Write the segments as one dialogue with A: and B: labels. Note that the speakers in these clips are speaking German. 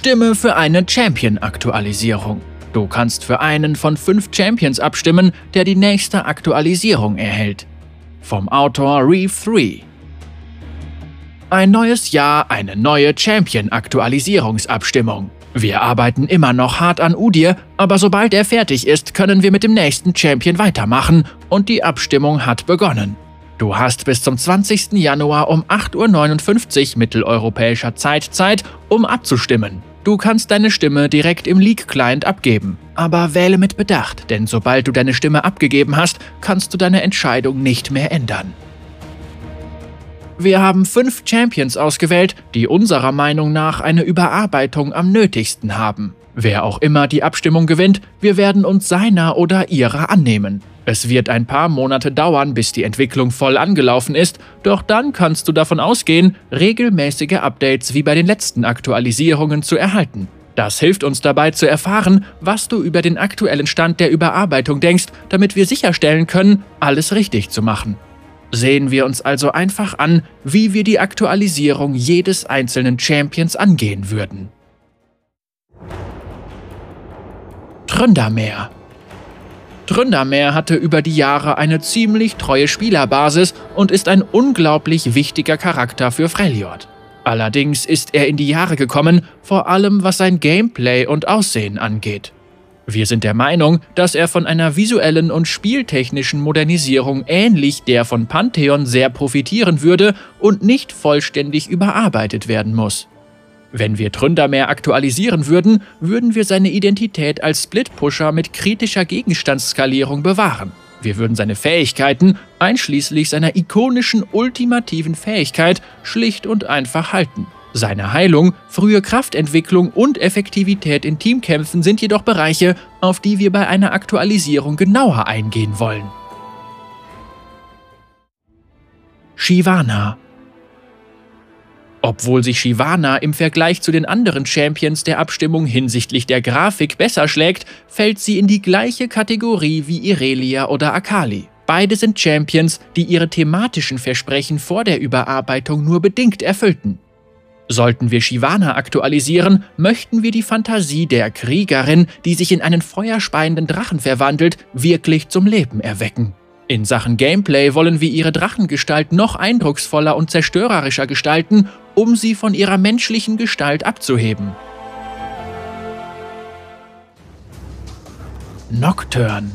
A: Stimme für eine Champion-Aktualisierung. Du kannst für einen von fünf Champions abstimmen, der die nächste Aktualisierung erhält. Vom Autor Reeve 3. Ein neues Jahr, eine neue Champion-Aktualisierungsabstimmung. Wir arbeiten immer noch hart an Udir, aber sobald er fertig ist, können wir mit dem nächsten Champion weitermachen und die Abstimmung hat begonnen. Du hast bis zum 20. Januar um 8.59 Uhr mitteleuropäischer Zeit Zeit, um abzustimmen. Du kannst deine Stimme direkt im Leak-Client abgeben. Aber wähle mit Bedacht, denn sobald du deine Stimme abgegeben hast, kannst du deine Entscheidung nicht mehr ändern. Wir haben fünf Champions ausgewählt, die unserer Meinung nach eine Überarbeitung am nötigsten haben. Wer auch immer die Abstimmung gewinnt, wir werden uns seiner oder ihrer annehmen. Es wird ein paar Monate dauern, bis die Entwicklung voll angelaufen ist, doch dann kannst du davon ausgehen, regelmäßige Updates wie bei den letzten Aktualisierungen zu erhalten. Das hilft uns dabei zu erfahren, was du über den aktuellen Stand der Überarbeitung denkst, damit wir sicherstellen können, alles richtig zu machen. Sehen wir uns also einfach an, wie wir die Aktualisierung jedes einzelnen Champions angehen würden. Tründermeer Tründermeer hatte über die Jahre eine ziemlich treue Spielerbasis und ist ein unglaublich wichtiger Charakter für Freljord. Allerdings ist er in die Jahre gekommen, vor allem was sein Gameplay und Aussehen angeht. Wir sind der Meinung, dass er von einer visuellen und spieltechnischen Modernisierung ähnlich der von Pantheon sehr profitieren würde und nicht vollständig überarbeitet werden muss. Wenn wir Tründermeer aktualisieren würden, würden wir seine Identität als Split-Pusher mit kritischer Gegenstandsskalierung bewahren. Wir würden seine Fähigkeiten, einschließlich seiner ikonischen ultimativen Fähigkeit, schlicht und einfach halten. Seine Heilung, frühe Kraftentwicklung und Effektivität in Teamkämpfen sind jedoch Bereiche, auf die wir bei einer Aktualisierung genauer eingehen wollen. Shivana obwohl sich Shivana im Vergleich zu den anderen Champions der Abstimmung hinsichtlich der Grafik besser schlägt, fällt sie in die gleiche Kategorie wie Irelia oder Akali. Beide sind Champions, die ihre thematischen Versprechen vor der Überarbeitung nur bedingt erfüllten. Sollten wir Shivana aktualisieren, möchten wir die Fantasie der Kriegerin, die sich in einen feuerspeienden Drachen verwandelt, wirklich zum Leben erwecken. In Sachen Gameplay wollen wir ihre Drachengestalt noch eindrucksvoller und zerstörerischer gestalten, um sie von ihrer menschlichen Gestalt abzuheben. Nocturne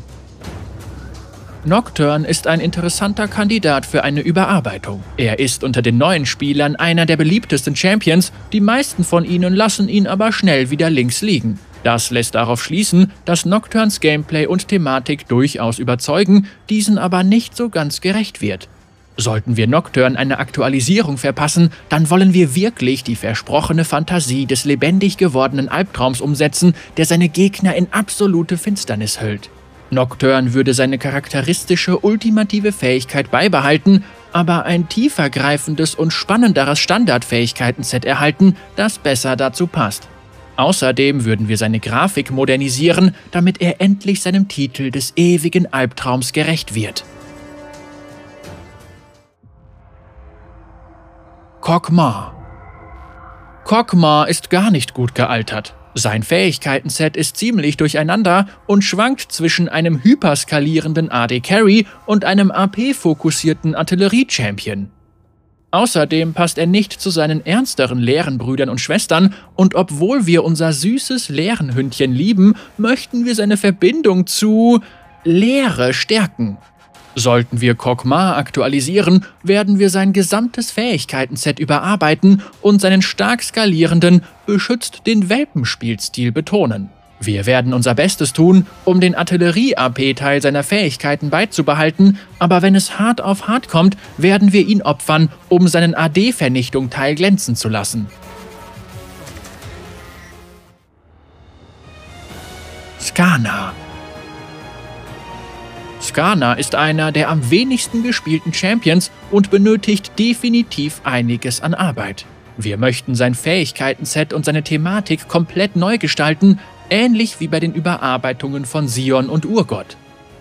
A: Nocturne ist ein interessanter Kandidat für eine Überarbeitung. Er ist unter den neuen Spielern einer der beliebtesten Champions, die meisten von ihnen lassen ihn aber schnell wieder links liegen. Das lässt darauf schließen, dass Nocturnes Gameplay und Thematik durchaus überzeugen, diesen aber nicht so ganz gerecht wird. Sollten wir Nocturne eine Aktualisierung verpassen, dann wollen wir wirklich die versprochene Fantasie des lebendig gewordenen Albtraums umsetzen, der seine Gegner in absolute Finsternis hüllt. Nocturne würde seine charakteristische ultimative Fähigkeit beibehalten, aber ein tiefergreifendes und spannenderes Standardfähigkeiten-Set erhalten, das besser dazu passt. Außerdem würden wir seine Grafik modernisieren, damit er endlich seinem Titel des ewigen Albtraums gerecht wird. Kokmar Kokmar ist gar nicht gut gealtert. Sein Fähigkeitenset ist ziemlich durcheinander und schwankt zwischen einem hyperskalierenden AD Carry und einem AP-fokussierten Artillerie-Champion. Außerdem passt er nicht zu seinen ernsteren Lehrenbrüdern und Schwestern, und obwohl wir unser süßes Lehrenhündchen lieben, möchten wir seine Verbindung zu Lehre stärken. Sollten wir Kokmar aktualisieren, werden wir sein gesamtes Fähigkeitenset überarbeiten und seinen stark skalierenden, beschützt den Welpenspielstil betonen. Wir werden unser Bestes tun, um den Artillerie-AP-Teil seiner Fähigkeiten beizubehalten, aber wenn es hart auf hart kommt, werden wir ihn opfern, um seinen AD-Vernichtung-Teil glänzen zu lassen. Skana Skana ist einer der am wenigsten gespielten Champions und benötigt definitiv einiges an Arbeit. Wir möchten sein Fähigkeiten-Set und seine Thematik komplett neu gestalten, ähnlich wie bei den Überarbeitungen von Sion und Urgott.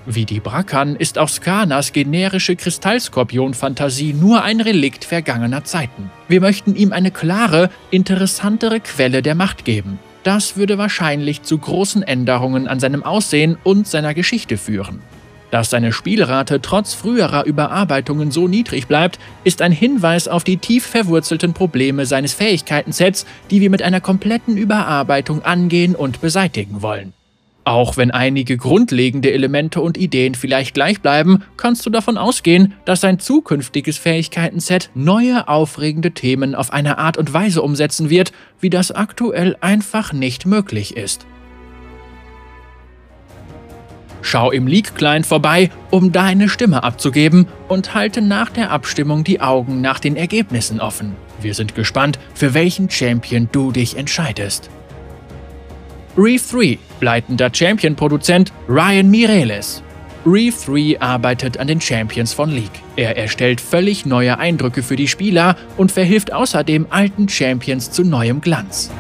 A: Wie die Brackern ist auch Skanas generische Kristallskorpion-Fantasie nur ein Relikt vergangener Zeiten. Wir möchten ihm eine klare, interessantere Quelle der Macht geben. Das würde wahrscheinlich zu großen Änderungen an seinem Aussehen und seiner Geschichte führen. Dass seine Spielrate trotz früherer Überarbeitungen so niedrig bleibt, ist ein Hinweis auf die tief verwurzelten Probleme seines Fähigkeitensets, die wir mit einer kompletten Überarbeitung angehen und beseitigen wollen. Auch wenn einige grundlegende Elemente und Ideen vielleicht gleich bleiben, kannst du davon ausgehen, dass sein zukünftiges Fähigkeitenset neue aufregende Themen auf eine Art und Weise umsetzen wird, wie das aktuell einfach nicht möglich ist. Schau im League-Client vorbei, um deine Stimme abzugeben und halte nach der Abstimmung die Augen nach den Ergebnissen offen. Wir sind gespannt, für welchen Champion du dich entscheidest. Reef 3, leitender Champion-Produzent Ryan Mireles. Reef 3 arbeitet an den Champions von League. Er erstellt völlig neue Eindrücke für die Spieler und verhilft außerdem alten Champions zu neuem Glanz.